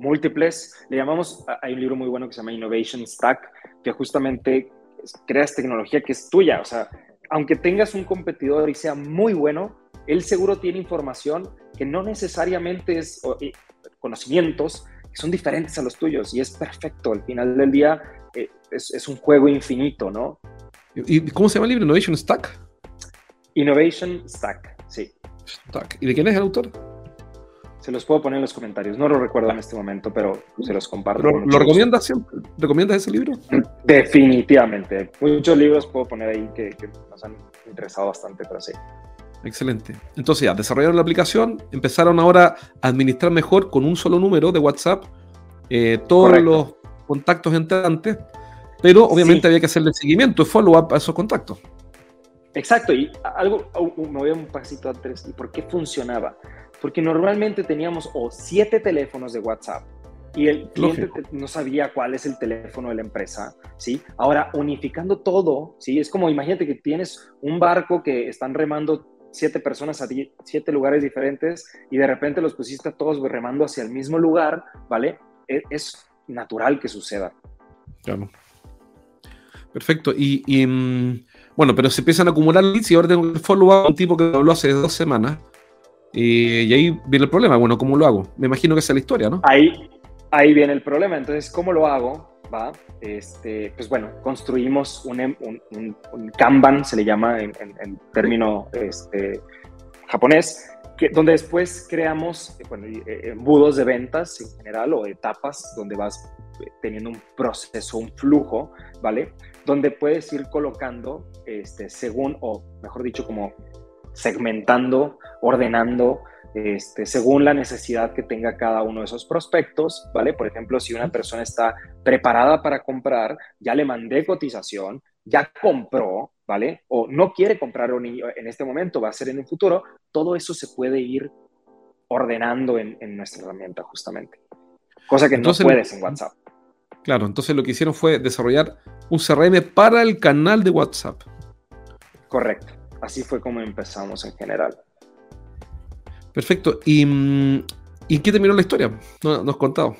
Múltiples, le llamamos, hay un libro muy bueno que se llama Innovation Stack, que justamente creas tecnología que es tuya. O sea, aunque tengas un competidor y sea muy bueno, él seguro tiene información que no necesariamente es conocimientos que son diferentes a los tuyos y es perfecto. Al final del día eh, es, es, un juego infinito, ¿no? ¿Y cómo se llama el libro? Innovation Stack. Innovation Stack, sí. Stack. ¿Y de quién es el autor? Se los puedo poner en los comentarios. No lo recuerdo en este momento, pero se los comparto. ¿Lo, recomiendas siempre? ¿Recomiendas ese libro? Definitivamente. Muchos libros puedo poner ahí que, que nos han interesado bastante, pero sí. Excelente. Entonces ya, desarrollaron la aplicación, empezaron ahora a administrar mejor con un solo número de WhatsApp eh, todos los contactos entrantes, pero obviamente había que hacerle seguimiento, follow-up a esos contactos. Exacto, y algo, me voy a un pasito atrás, ¿y por qué funcionaba? Porque normalmente teníamos o siete teléfonos de WhatsApp y el cliente no sabía cuál es el teléfono de la empresa, ¿sí? Ahora, unificando todo, ¿sí? Es como, imagínate que tienes un barco que están remando siete personas a siete lugares diferentes y de repente los pusiste a todos remando hacia el mismo lugar, ¿vale? Es, es natural que suceda. Claro. Perfecto. Y, mm, bueno, pero se empiezan a acumular leads y ahora tengo que follow up a un tipo que habló hace dos semanas. Y, ahí viene el problema. Bueno, ¿cómo lo hago? Me imagino que esa es la historia, ¿no? Ahí, ahí viene el problema. Entonces, ¿cómo lo hago? ¿va? Este, pues bueno, construimos un, em, un, Kanban, se le llama en, en, término este, japonés, que, donde después creamos bueno, eh, embudos de ventas en general o etapas donde vas teniendo un proceso, un flujo, ¿vale? Donde puedes ir colocando este, según, o mejor dicho, como segmentando, ordenando este, según la necesidad que tenga cada uno de esos prospectos, ¿vale? Por ejemplo, si una persona está preparada para comprar, ya le mandé cotización, ya compró, ¿vale? O no quiere comprar en este momento, va a ser en un futuro, todo eso se puede ir ordenando en, nuestra herramienta justamente. Cosa que no puedes en WhatsApp. Claro, entonces lo que hicieron fue desarrollar un CRM para el canal de WhatsApp. Correcto. Así fue como empezamos en general. Perfecto. ¿Y, mm, ¿y qué terminó la historia? No, nos has contado.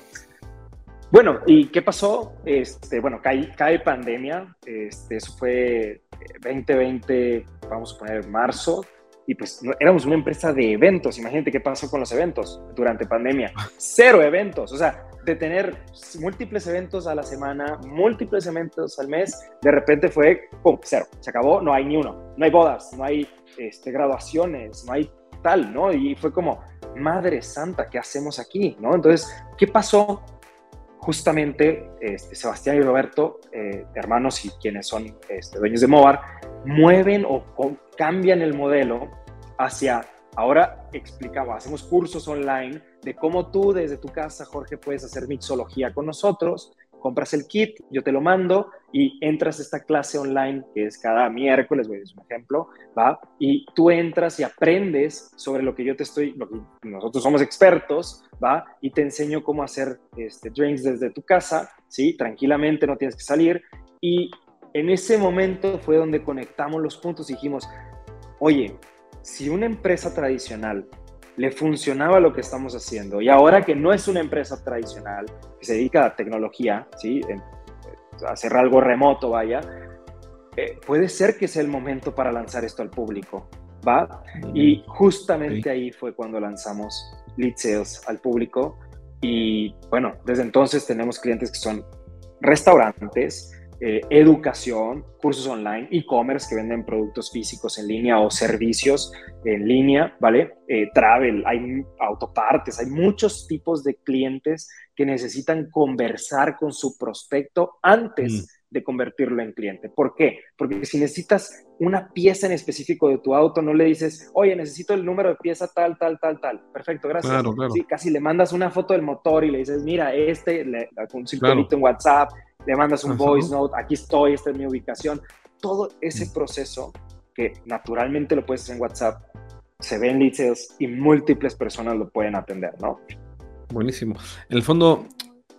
Bueno, ¿y qué pasó? Este, bueno, cae, cae pandemia. Este, eso fue 2020, eh, vamos a poner marzo. Y pues éramos una empresa de eventos. Imagínate qué pasó con los eventos durante pandemia. Cero eventos. O sea, de tener múltiples eventos a la semana, múltiples eventos al mes, de repente fue, ¡pum!, cero. Se acabó, no hay ni uno. No hay bodas, no hay este, graduaciones, no hay tal, ¿no? Y fue como, Madre Santa, ¿qué hacemos aquí? ¿no? Entonces, ¿qué pasó? Justamente este, Sebastián y Roberto, eh, hermanos y quienes son este, dueños de Movar, mueven o cambian el modelo hacia, ahora explicaba, hacemos cursos online de cómo tú desde tu casa, Jorge, puedes hacer mixología con nosotros, compras el kit, yo te lo mando y entras a esta clase online que es cada miércoles, voy a decir un ejemplo, ¿va? Y tú entras y aprendes sobre lo que yo te estoy, lo que nosotros somos expertos, ¿va? Y te enseño cómo hacer este, drinks desde tu casa, ¿sí? Tranquilamente, no tienes que salir. Y en ese momento fue donde conectamos los puntos y dijimos, oye, si una empresa tradicional le funcionaba lo que estamos haciendo. Y ahora que no es una empresa tradicional, que se dedica a tecnología, ¿sí? a hacer algo remoto, vaya, eh, puede ser que sea el momento para lanzar esto al público, ¿va? Y justamente ahí fue cuando lanzamos Lead Sales al público. Y bueno, desde entonces tenemos clientes que son restaurantes, eh, educación, cursos online, e-commerce que venden productos físicos en línea o servicios en línea, ¿vale? Eh, travel, hay autopartes, hay muchos tipos de clientes que necesitan conversar con su prospecto antes de convertirlo en cliente. ¿Por qué? Porque si necesitas una pieza en específico de tu auto, no le dices, oye, necesito el número de pieza tal, tal, tal, tal. Perfecto, gracias. Claro, claro. Sí, casi le mandas una foto del motor y le dices, mira, este, le, un circulito en WhatsApp, le mandas un voice note, aquí estoy, esta es mi ubicación. Todo ese mm. proceso que naturalmente lo puedes hacer en WhatsApp, se ven leads y múltiples personas lo pueden atender, ¿no? Buenísimo. En el fondo,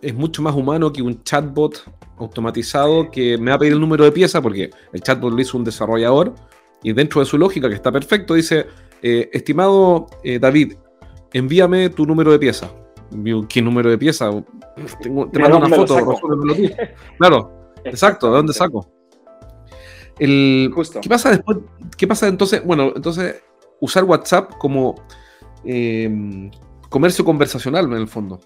es mucho más humano que un chatbot automatizado que me va a pedir el número de pieza porque el chatbot lo hizo un desarrollador y dentro de su lógica, que está perfecto, dice, eh, estimado eh, David, envíame tu número de pieza. ¿Qué número de pieza? te mando una foto. claro, exacto, ¿de dónde saco? El, ¿Qué pasa después? ¿Qué pasa entonces? Bueno, entonces usar WhatsApp como eh, comercio conversacional en el fondo.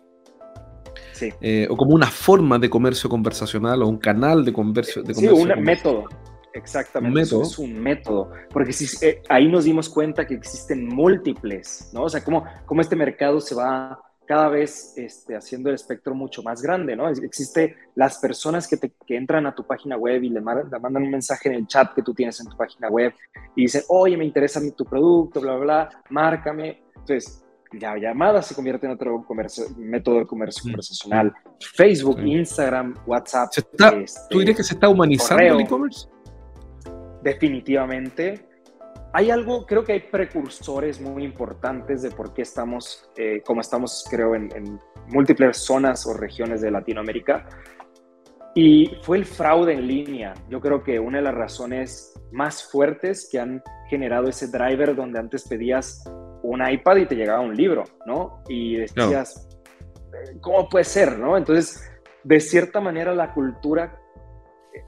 Eh, o como una forma de comercio conversacional o un canal de comercio. De sí, un método. Exactamente, método. es un método, porque si, eh, ahí nos dimos cuenta que existen múltiples, ¿no? O sea, cómo, cómo este mercado se va cada vez este, haciendo el espectro mucho más grande, ¿no? Existe las personas que, te, que entran a tu página web y le mandan, le mandan, un mensaje en el chat que tú tienes en tu página web y dicen, oye, me interesa tu producto, bla, bla, bla, márcame. Entonces, la llamada se convierte en otro método de comercio conversacional. Facebook, Instagram, WhatsApp. Este, ¿Tú dirías que se está humanizando el e-commerce? Definitivamente. Hay algo, creo que hay precursores muy importantes de por qué estamos, eh, como estamos, creo, en, en múltiples zonas o regiones de Latinoamérica. Y fue el fraude en línea. Yo creo que una de las razones más fuertes que han generado ese driver donde antes pedías un iPad y te llegaba un libro, ¿no? Y decías, ¿cómo puede ser, no? Entonces, de cierta manera la cultura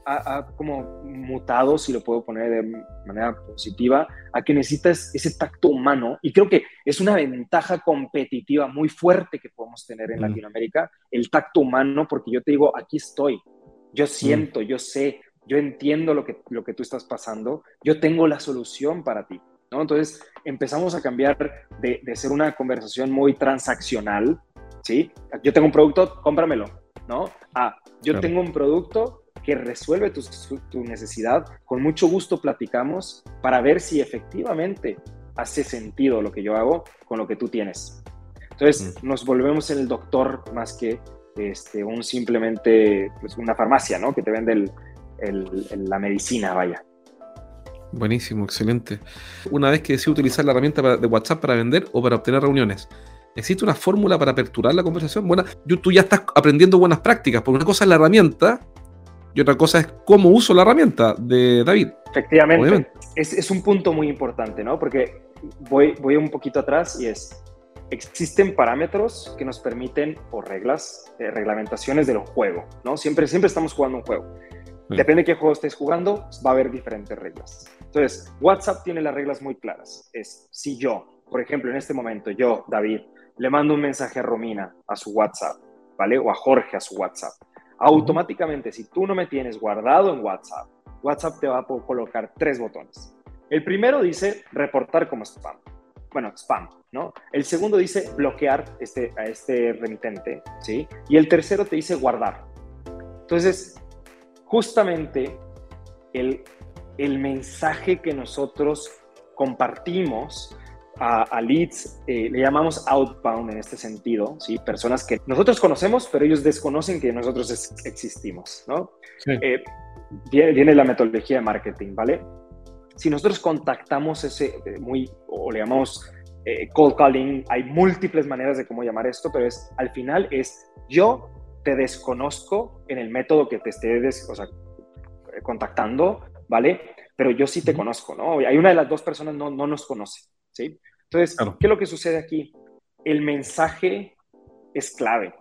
ha, como mutado, si lo puedo poner de manera positiva, a que necesitas ese tacto humano. Y creo que es una ventaja competitiva muy fuerte que podemos tener en Latinoamérica, el tacto humano, porque yo te digo, aquí estoy, yo siento, yo sé, yo entiendo lo que, lo que tú estás pasando, yo tengo la solución para ti. ¿no? Entonces empezamos a cambiar de, ser una conversación muy transaccional, ¿sí? Yo tengo un producto, cómpramelo, ¿no? Ah, yo tengo un producto que resuelve tu, necesidad, con mucho gusto platicamos para ver si efectivamente hace sentido lo que yo hago con lo que tú tienes. Entonces nos volvemos en el doctor más que este, un simplemente pues, una farmacia, ¿no? Que te vende la medicina, vaya. Buenísimo, excelente. Una vez que decido utilizar la herramienta de WhatsApp para vender o para obtener reuniones, ¿existe una fórmula para aperturar la conversación? Bueno, tú ya estás aprendiendo buenas prácticas, porque una cosa es la herramienta y otra cosa es cómo uso la herramienta de David. Efectivamente. Es, un punto muy importante, ¿no? Porque voy, voy un poquito atrás y es, existen parámetros que nos permiten, o reglas, eh, reglamentaciones del juego, ¿no? Siempre, siempre estamos jugando un juego. Depende de qué juego estés jugando, va a haber diferentes reglas. Entonces, WhatsApp tiene las reglas muy claras. Es si yo, por ejemplo, en este momento, yo, David, le mando un mensaje a Romina a su WhatsApp, ¿vale? O a Jorge a su WhatsApp. Automáticamente, si tú no me tienes guardado en WhatsApp, WhatsApp te va a colocar tres botones. El primero dice reportar como spam. Bueno, spam, ¿no? El segundo dice bloquear este, a este remitente, ¿sí? Y el tercero te dice guardar. Entonces, justamente el, el mensaje que nosotros compartimos a, leads, eh, le llamamos outbound en este sentido, ¿sí? Personas que nosotros conocemos, pero ellos desconocen que nosotros existimos, ¿no? Eh, viene, la metodología de marketing, ¿vale? Si nosotros contactamos ese eh, muy, o le llamamos cold calling, hay múltiples maneras de cómo llamar esto, pero es, al final es yo te desconozco en el método que te esté contactando, ¿vale? Pero yo sí te conozco, ¿no? Hay una de las dos personas no, no nos conoce, ¿sí? Entonces, ¿qué es lo que sucede aquí? El mensaje es clave.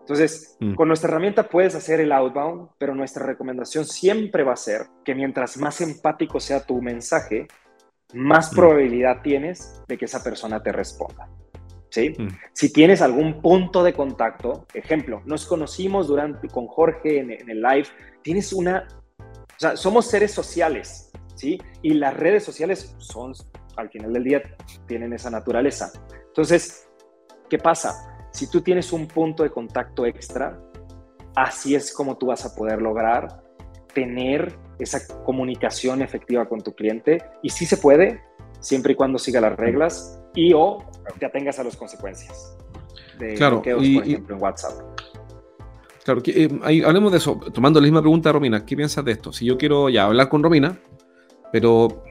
Entonces, mm. con nuestra herramienta puedes hacer el outbound, pero nuestra recomendación siempre va a ser que mientras más empático sea tu mensaje, más mm. probabilidad tienes de que esa persona te responda. Mm. Si tienes algún punto de contacto, ejemplo, nos conocimos durante con Jorge en, el live, tienes una, o sea, somos seres sociales, ¿sí? Y las redes sociales son, al final del día, tienen esa naturaleza. Entonces, ¿qué pasa? Si tú tienes un punto de contacto extra, así es como tú vas a poder lograr tener esa comunicación efectiva con tu cliente. Y sí se puede, siempre y cuando siga las reglas y o te atengas a las consecuencias de claro, por ejemplo, en WhatsApp. Claro, que, eh, hablemos de eso. Tomando la misma pregunta de Romina, ¿qué piensas de esto? Si yo quiero ya hablar con Romina, pero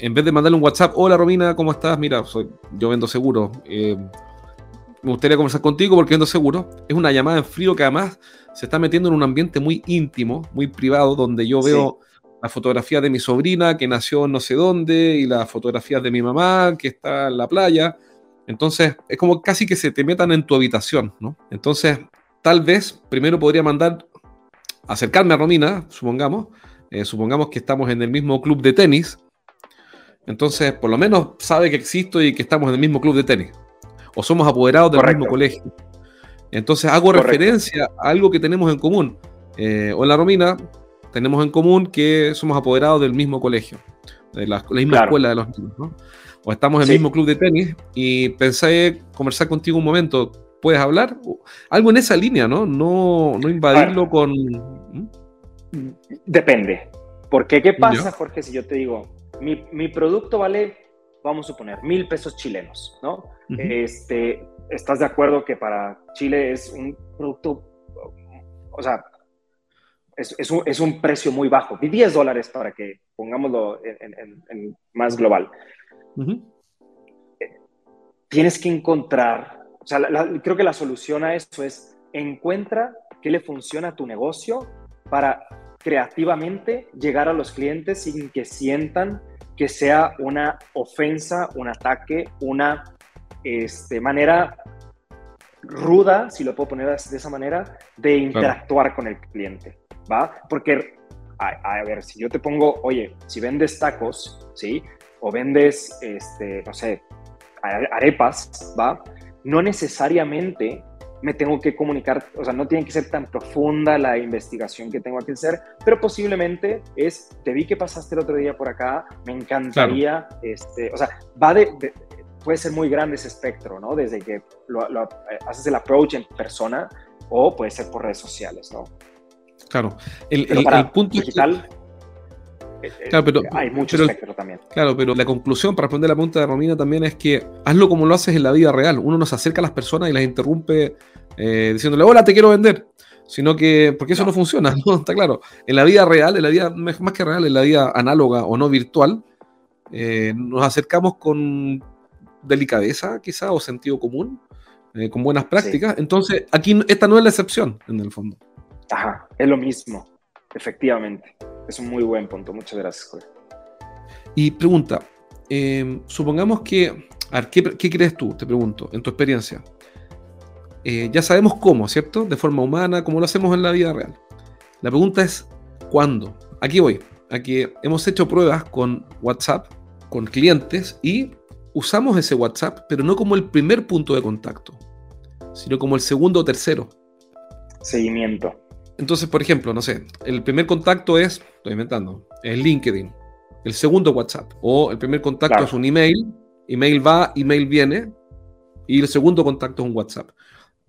en vez de mandarle un WhatsApp, hola Romina, ¿cómo estás? Mira, soy, yo vendo seguro. Eh, me gustaría conversar contigo porque vendo seguro. Es una llamada en frío que además se está metiendo en un ambiente muy íntimo, muy privado, donde yo veo la fotografía de mi sobrina que nació no sé dónde y las fotografías de mi mamá que está en la playa. Entonces, es como casi que se te metan en tu habitación, ¿no? Entonces, tal vez primero podría mandar, acercarme a Romina, supongamos, eh, supongamos que estamos en el mismo club de tenis, entonces por lo menos sabe que existo y que estamos en el mismo club de tenis, o somos apoderados del mismo colegio. Entonces hago referencia a algo que tenemos en común. Eh, hola Romina, tenemos en común que somos apoderados del mismo colegio, de la, misma escuela de los niños, ¿no? O estamos en el mismo club de tenis y pensé conversar contigo un momento. ¿Puedes hablar? Algo en esa línea, ¿no? No, no invadirlo con. Depende. Porque, ¿qué pasa, Jorge, si yo te digo, mi, mi, producto vale, vamos a suponer, mil pesos chilenos, ¿no? este, ¿Estás de acuerdo que para Chile es un producto, o sea, es, es, un, es un, precio muy bajo, de 10 dólares para que pongámoslo en, en, más global? Tienes que encontrar, o sea, creo que la solución a eso es encuentra qué le funciona a tu negocio para creativamente llegar a los clientes sin que sientan que sea una ofensa, un ataque, una este, manera ruda, si lo puedo poner de esa manera, de interactuar con el cliente, ¿va? Porque, a, ver, si yo te pongo, oye, si vendes tacos, ¿sí? O vendes, este, no sé, arepas, ¿va? No necesariamente me tengo que comunicar, o sea, no tiene que ser tan profunda la investigación que tengo que hacer, pero posiblemente es, te vi que pasaste el otro día por acá, me encantaría, este, o sea, va de, puede ser muy grande ese espectro, ¿no? Desde que lo, eh, haces el approach en persona o puede ser por redes sociales, ¿no? Claro, el, el, punto digital, eh, Claro, pero, hay mucho espectro también. Claro, pero la conclusión para responder la pregunta de Romina también es que hazlo como lo haces en la vida real. Uno nos acerca a las personas y las interrumpe eh, diciéndole, hola, te quiero vender. Sino que, porque eso no, funciona, ¿no? Está claro. En la vida real, en la vida, más que real, en la vida análoga o no virtual, nos acercamos con delicadeza quizá o sentido común, eh, con buenas prácticas. Entonces, aquí esta no es la excepción en el fondo. Ajá, es lo mismo, efectivamente. Es un muy buen punto. Muchas gracias, Jorge. Y pregunta, em, supongamos que, a ver, ¿qué, crees tú? Te pregunto, en tu experiencia. Eh, ya sabemos cómo, ¿cierto? De forma humana, como lo hacemos en la vida real. La pregunta es, ¿cuándo? Aquí voy. Aquí hemos hecho pruebas con WhatsApp, con clientes y usamos ese WhatsApp, pero no como el primer punto de contacto, sino como el segundo o tercero. Seguimiento. Entonces, por ejemplo, no sé, el primer contacto es, estoy inventando, es LinkedIn. El segundo WhatsApp. O el primer contacto es un email, email va, email viene, y el segundo contacto es un WhatsApp.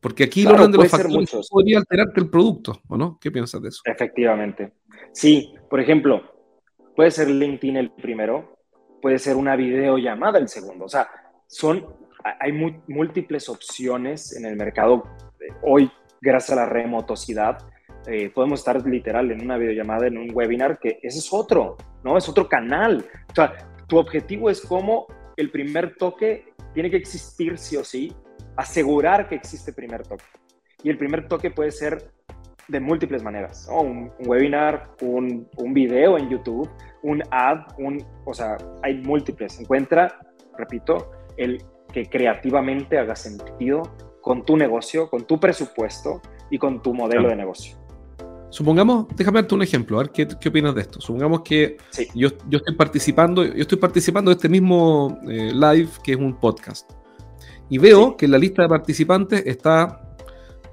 Porque aquí lo de los factores podría alterarte el producto, ¿o no? ¿Qué piensas de eso? Efectivamente. Sí, por ejemplo, puede ser LinkedIn el primero, puede ser una videollamada el segundo. O sea, son, hay múltiples opciones en el mercado. Hoy, gracias a la remotosidad, eh, podemos estar literal en una videollamada, en un webinar, que ese es otro, ¿no? Es otro canal. O sea, tu objetivo es como el primer toque tiene que existir sí o sí, asegurar que existe primer toque. Y el primer toque puede ser de múltiples maneras, un, webinar, un, un, video en YouTube, un ad, un, o sea, hay múltiples. Encuentra, repito, el que creativamente haga sentido con tu negocio, con tu presupuesto y con tu modelo de negocio. Supongamos, déjame darte un ejemplo, a ver qué, qué opinas de esto. Supongamos que yo, yo, estoy participando, yo estoy participando de este mismo eh, live que es un podcast. Y veo que en la lista de participantes está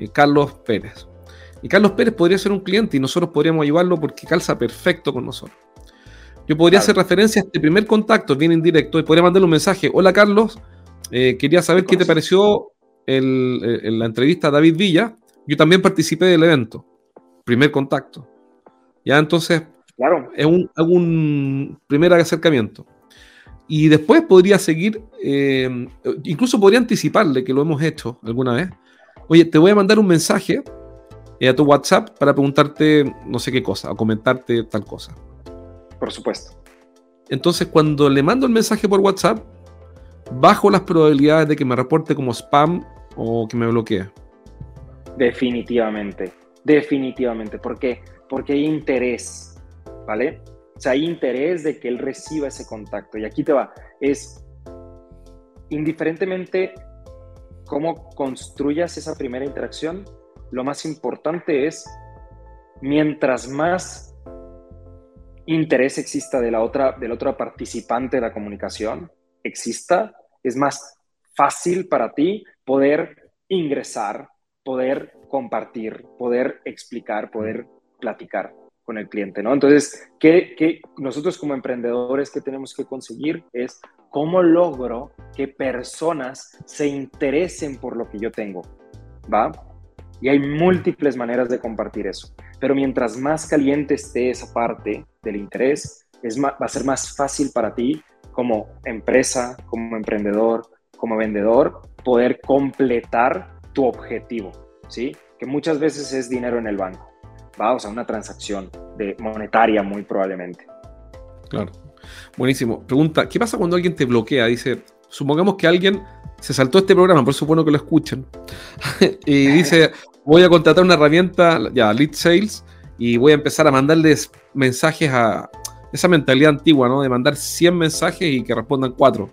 eh, Carlos Pérez. Y Carlos Pérez podría ser un cliente y nosotros podríamos ayudarlo porque calza perfecto con nosotros. Yo podría hacer referencia a este primer contacto, bien indirecto, y podría mandarle un mensaje. Hola Carlos, eh, quería saber qué te pareció la entrevista a David Villa. Yo también participé del evento. Primer contacto. Ya entonces, claro. es un, un primer acercamiento. Y después podría seguir, eh, incluso podría anticiparle que lo hemos hecho alguna vez. Oye, te voy a mandar un mensaje a tu WhatsApp para preguntarte no sé qué cosa, o comentarte tal cosa. Por supuesto. Entonces, cuando le mando el mensaje por WhatsApp, bajo las probabilidades de que me reporte como spam o que me bloquee. Definitivamente, definitivamente. ¿Por qué? Porque hay interés, ¿vale? O sea, hay interés de que él reciba ese contacto. Y aquí te va, es indiferentemente cómo construyas esa primera interacción, lo más importante es, mientras más interés exista de la otra, del otro participante de la comunicación, exista, es más fácil para ti poder ingresar, poder compartir, poder explicar, poder platicar con el cliente, ¿no? Entonces, ¿qué, nosotros como emprendedores que tenemos que conseguir es cómo logro que personas se interesen por lo que yo tengo, ¿va? Y hay múltiples maneras de compartir eso. Pero mientras más caliente esté esa parte del interés, es va a ser más fácil para ti como empresa, como emprendedor, como vendedor, poder completar tu objetivo, ¿sí? Que muchas veces es dinero en el banco, ¿va? O sea, una transacción de monetaria muy probablemente. Claro. Buenísimo. Pregunta, ¿qué pasa cuando alguien te bloquea? Dice, supongamos que alguien se saltó este programa, por eso bueno que lo escuchen, y dice, voy a contratar una herramienta, ya, Lead Sales, y voy a empezar a mandarles mensajes a esa mentalidad antigua, ¿no? De mandar 100 mensajes y que respondan 4.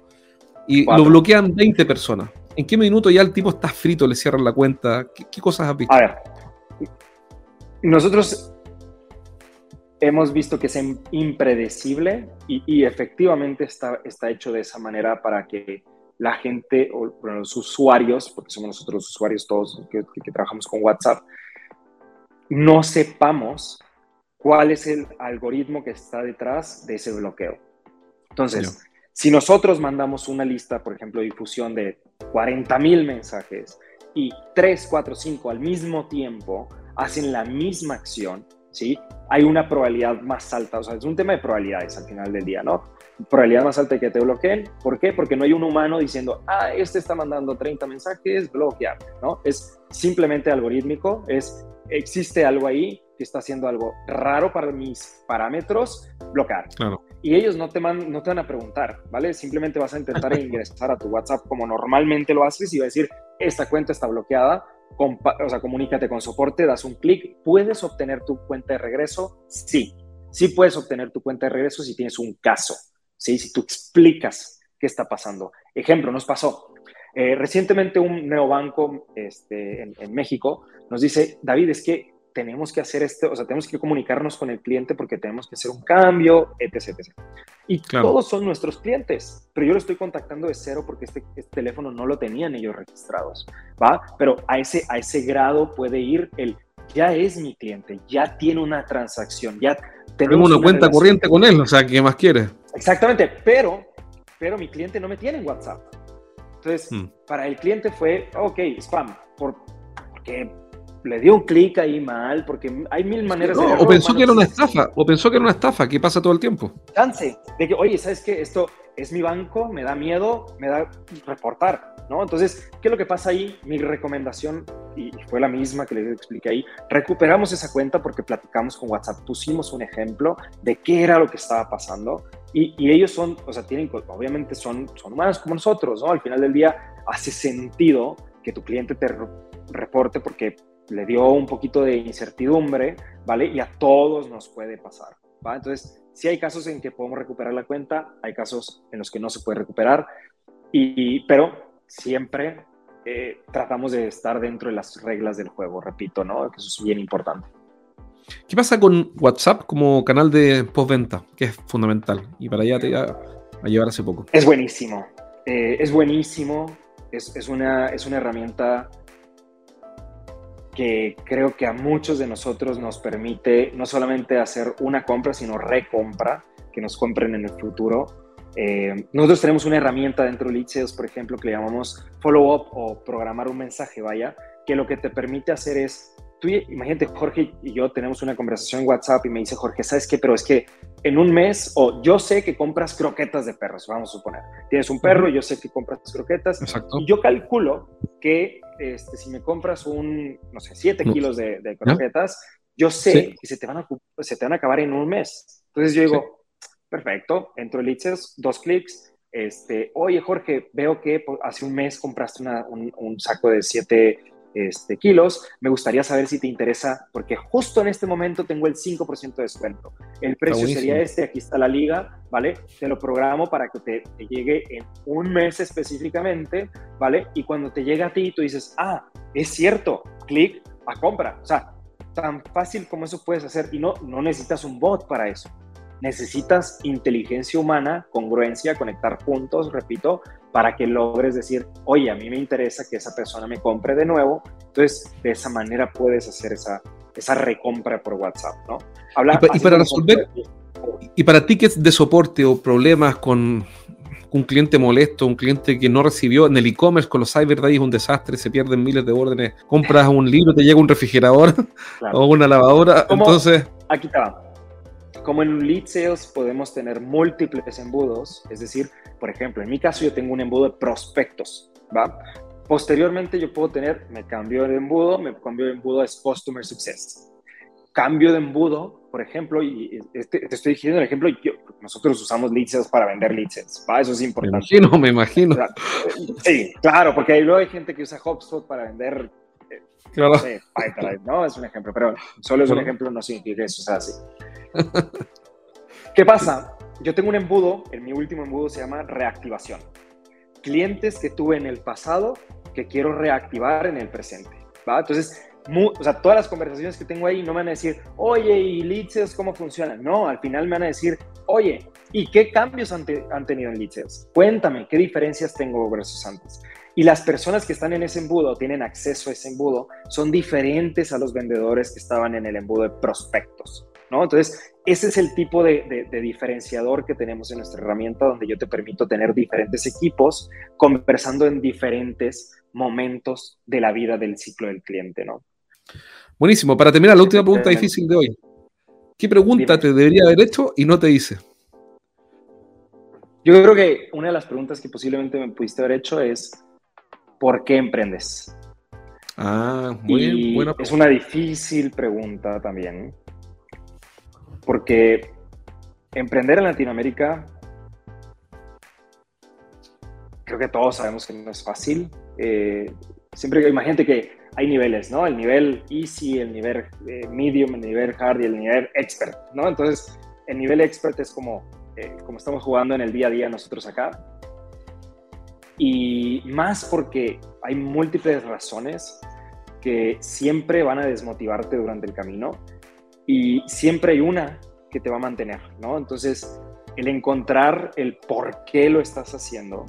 Y lo bloquean 20 personas. ¿En qué minuto ya el tipo está frito, le cierran la cuenta? ¿Qué, cosas has visto? A ver, nosotros hemos visto que es impredecible y, efectivamente está, está hecho de esa manera para que la gente o los usuarios, porque somos nosotros los usuarios todos que, trabajamos con WhatsApp, no sepamos cuál es el algoritmo que está detrás de ese bloqueo. Entonces, si nosotros mandamos una lista, por ejemplo, de difusión de 40 mil mensajes y 3, 4, 5 al mismo tiempo hacen la misma acción, ¿sí? Hay una probabilidad más alta, o sea, es un tema de probabilidades al final del día, ¿no? probabilidad más alta de que te bloqueen. ¿Por qué? Porque no hay un humano diciendo, ah, este está mandando 30 mensajes, bloquear, ¿no? Es simplemente algorítmico, es, existe algo ahí que está haciendo algo raro para mis parámetros, bloquear. Claro. Y ellos no te, man, no te van a preguntar, ¿vale? Simplemente vas a intentar ingresar a tu WhatsApp como normalmente lo haces y va a decir, esta cuenta está bloqueada, o sea, comunícate con soporte, das un clic, ¿puedes obtener tu cuenta de regreso? Sí, sí puedes obtener tu cuenta de regreso si tienes un caso. Si tú explicas qué está pasando. Ejemplo, nos pasó. Eh, recientemente un neobanco este, en, México nos dice, David, es que tenemos que hacer esto, o sea, tenemos que comunicarnos con el cliente porque tenemos que hacer un cambio, etc. etc. Y todos son nuestros clientes, pero yo lo estoy contactando de cero porque este, este, teléfono no lo tenían ellos registrados, ¿va? Pero a ese, a ese grado puede ir el, ya es mi cliente, ya tiene una transacción, ya tenemos una, cuenta corriente con él, o sea, ¿qué más quiere? Exactamente, pero, pero mi cliente no me tiene en WhatsApp. Entonces, hmm. para el cliente fue, ok, spam, por, porque le dio un clic ahí mal, porque hay mil maneras de... O pensó que era una estafa, o pensó que era una estafa, que pasa todo el tiempo. Chance, de que, oye, ¿sabes qué? Esto es mi banco, me da miedo, me da reportar, ¿no? Entonces, ¿qué es lo que pasa ahí? Mi recomendación, y fue la misma que les expliqué ahí, recuperamos esa cuenta porque platicamos con WhatsApp, pusimos un ejemplo de qué era lo que estaba pasando, y, ellos son, o sea, tienen, obviamente son, son humanos como nosotros, ¿no? Al final del día hace sentido que tu cliente te reporte porque le dio un poquito de incertidumbre, ¿vale? Y a todos nos puede pasar, ¿va? Entonces, sí hay casos en que podemos recuperar la cuenta, hay casos en los que no se puede recuperar, y, pero siempre eh, tratamos de estar dentro de las reglas del juego, repito, ¿no? Que eso es bien importante. ¿Qué pasa con WhatsApp como canal de postventa? Que es fundamental. Y para allá te iba a llevar hace poco. Es buenísimo. Eh, es buenísimo. Es, es, una, es una herramienta que creo que a muchos de nosotros nos permite no solamente hacer una compra, sino recompra, que nos compren en el futuro. Eh, nosotros tenemos una herramienta dentro de Lead por ejemplo, que le llamamos follow-up o programar un mensaje, vaya, que lo que te permite hacer es tú imagínate, Jorge y yo tenemos una conversación en WhatsApp y me dice, Jorge, ¿sabes qué? Pero es que en un mes, o yo sé que compras croquetas de perros, vamos a suponer. Tienes un perro, yo sé que compras croquetas. Exacto. Y yo calculo que este, si me compras un, no sé, 7 kilos de, croquetas, yo sé que se te, van a, se te van a acabar en un mes. Entonces yo digo, perfecto, entro en Litzes, dos clics, este, oye Jorge, veo que hace un mes compraste un, un, saco de 7 este, kilos, me gustaría saber si te interesa, porque justo en este momento tengo el 5% de descuento. El precio sería este, aquí está la liga, ¿vale? Te lo programo para que te, te, llegue en un mes específicamente, ¿vale? Y cuando te llega a ti, tú dices, ah, es cierto, clic a compra. O sea, tan fácil como eso puedes hacer y no, no necesitas un bot para eso necesitas inteligencia humana, congruencia, conectar puntos, repito, para que logres decir, oye, a mí me interesa que esa persona me compre de nuevo. Entonces, de esa manera puedes hacer esa, esa recompra por WhatsApp, ¿no? y, para resolver, y para tickets de soporte o problemas con un cliente molesto, un cliente que no recibió en el e-commerce con los Cyber Days un desastre, se pierden miles de órdenes, compras un libro, te llega un refrigerador o una lavadora, entonces... Aquí está como en un lead sales podemos tener múltiples embudos, es decir, por ejemplo, en mi caso yo tengo un embudo de prospectos, ¿va? Posteriormente yo puedo tener, me cambio de embudo, me cambio de embudo a Customer Success. Cambio de embudo, por ejemplo, y este, te estoy diciendo el ejemplo, nosotros usamos lead sales para vender lead sales, ¿va? Eso es importante. Me imagino, me imagino. Sí, claro, porque luego hay gente que usa HubSpot para vender Claro. No, Es un ejemplo, pero solo es un ejemplo, no significa que eso sea así. ¿Qué pasa? Yo tengo un embudo, en mi último embudo se llama reactivación. Clientes que tuve en el pasado que quiero reactivar en el presente. ¿va? Entonces, o sea, todas las conversaciones que tengo ahí no me van a decir, oye, ¿y leads cómo funcionan? No, al final me van a decir, oye, ¿y qué cambios han, tenido en leads Cuéntame, ¿qué diferencias tengo versus antes? Y las personas que están en ese embudo, tienen acceso a ese embudo, son diferentes a los vendedores que estaban en el embudo de prospectos. ¿no? Entonces, ese es el tipo de, diferenciador que tenemos en nuestra herramienta, donde yo te permito tener diferentes equipos conversando en diferentes momentos de la vida del ciclo del cliente, ¿no? Buenísimo. Para terminar, la última pregunta difícil de hoy. ¿Qué pregunta te debería haber hecho y no te hice? Yo creo que una de las preguntas que posiblemente me pudiste haber hecho es, ¿por qué emprendes? Ah, muy bien. Es una difícil pregunta también porque emprender en Latinoamérica, creo que todos sabemos que no es fácil. Eh, siempre imagínate que hay niveles, ¿no? El nivel easy, el nivel eh, medium, el nivel hard y el nivel expert, ¿no? Entonces, el nivel expert es como, eh, como estamos jugando en el día a día nosotros acá. Y más porque hay múltiples razones que siempre van a desmotivarte durante el camino y siempre hay una que te va a mantener, ¿no? Entonces, el encontrar el por qué lo estás haciendo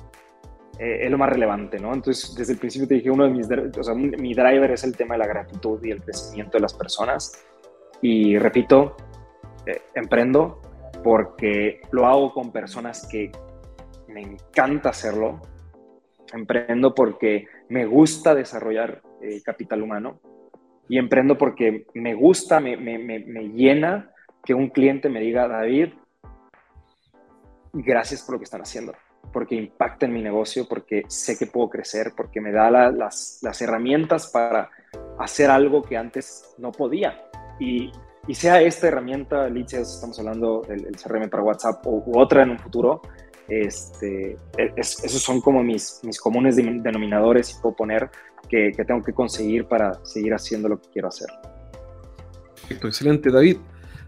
eh, es lo más relevante, ¿no? Entonces, desde el principio te dije, uno de mis, o sea, mi driver es el tema de la gratitud y el crecimiento de las personas. Y repito, eh, emprendo porque lo hago con personas que me encanta hacerlo. Emprendo porque me gusta desarrollar eh, capital humano y emprendo porque me gusta, me, me, me, llena que un cliente me diga, David, gracias por lo que están haciendo, porque impacta en mi negocio, porque sé que puedo crecer, porque me da las, las, herramientas para hacer algo que antes no podía. Y, y sea esta herramienta, Liches, estamos hablando del el CRM para WhatsApp o u otra en un futuro, este, esos son como mis, mis comunes denominadores y puedo poner que, tengo que conseguir para seguir haciendo lo que quiero hacer. Perfecto, excelente, David.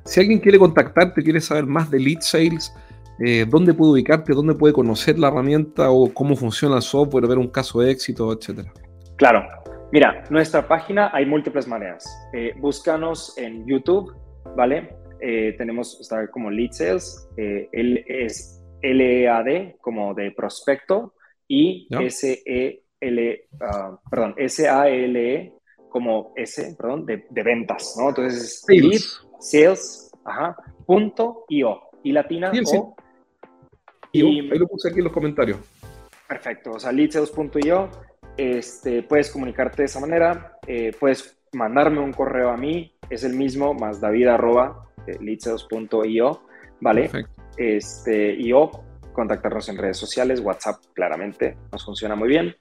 Si alguien quiere contactarte, quiere saber más de Lead Sales, eh, ¿dónde puede ubicarte? ¿Dónde puede conocer la herramienta o cómo funciona el software, ver un caso de éxito, etcétera? Claro. Mira, nuestra página hay múltiples maneras. Eh, búscanos en YouTube, ¿vale? Eh, tenemos, está como Lead Sales, él es L-E-A-D como de prospecto y S-E L, uh, perdón, S-A-L-E como S, perdón, de, de, ventas, ¿no? Entonces, lead, sales, ajá, punto io. Y latina o. Y, ahí lo puse aquí en los comentarios. Perfecto, o sea, leadsales.io, este, puedes comunicarte de esa manera, eh, puedes mandarme un correo a mí, es el mismo, más david arroba eh, ¿vale? Este, y o contactarnos en redes sociales, WhatsApp claramente, nos funciona muy bien,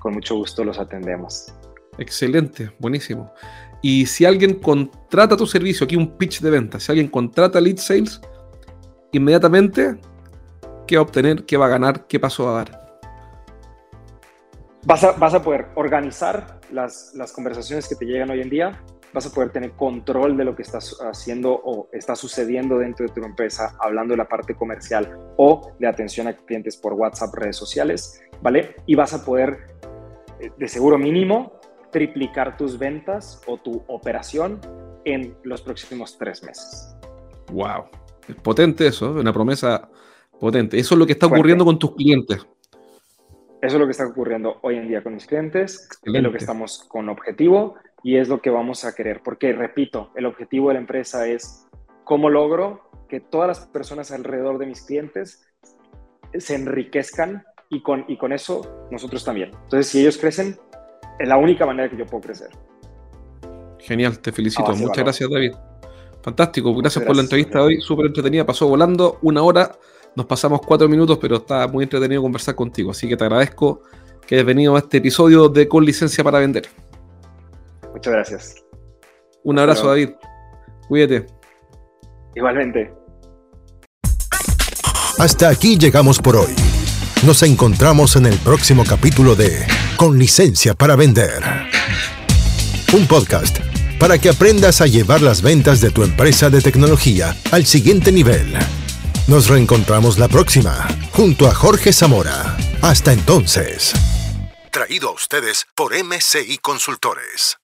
con mucho gusto los atendemos. Excelente, buenísimo. Y si alguien contrata tu servicio, aquí un pitch de venta, si alguien contrata Lead Sales, inmediatamente, ¿qué va a obtener? ¿Qué va a ganar? ¿Qué paso va a dar? Vas a, vas a poder organizar las, las conversaciones que te llegan hoy en día, vas a poder tener control de lo que estás haciendo o está sucediendo dentro de tu empresa, hablando de la parte comercial o de atención a clientes por WhatsApp, redes sociales, ¿vale? Y vas a poder, eh, de seguro mínimo, triplicar tus ventas o tu operación en los próximos tres meses. ¡Wow! Es potente eso, una promesa potente. Eso es lo que está ocurriendo con tus clientes. Eso es lo que está ocurriendo hoy en día con mis clientes, es lo que estamos con objetivo y es lo que vamos a querer. Porque, repito, el objetivo de la empresa es cómo logro que todas las personas alrededor de mis clientes se enriquezcan y con, y con eso nosotros también. Entonces, si ellos crecen, es la única manera que yo puedo crecer. Genial, te felicito. Muchas gracias, David. Fantástico, gracias, por la entrevista de hoy, súper entretenida, pasó volando una hora, nos pasamos cuatro minutos, pero está muy entretenido conversar contigo, así que te agradezco que hayas venido a este episodio de Con Licencia para Vender. Muchas gracias. Un abrazo, David. Cuídate. Igualmente. Hasta aquí llegamos por hoy. Nos encontramos en el próximo capítulo de Con Licencia para Vender. Un podcast para que aprendas a llevar las ventas de tu empresa de tecnología al siguiente nivel. Nos reencontramos la próxima, junto a Jorge Zamora. Hasta entonces. Traído a ustedes por MCI Consultores.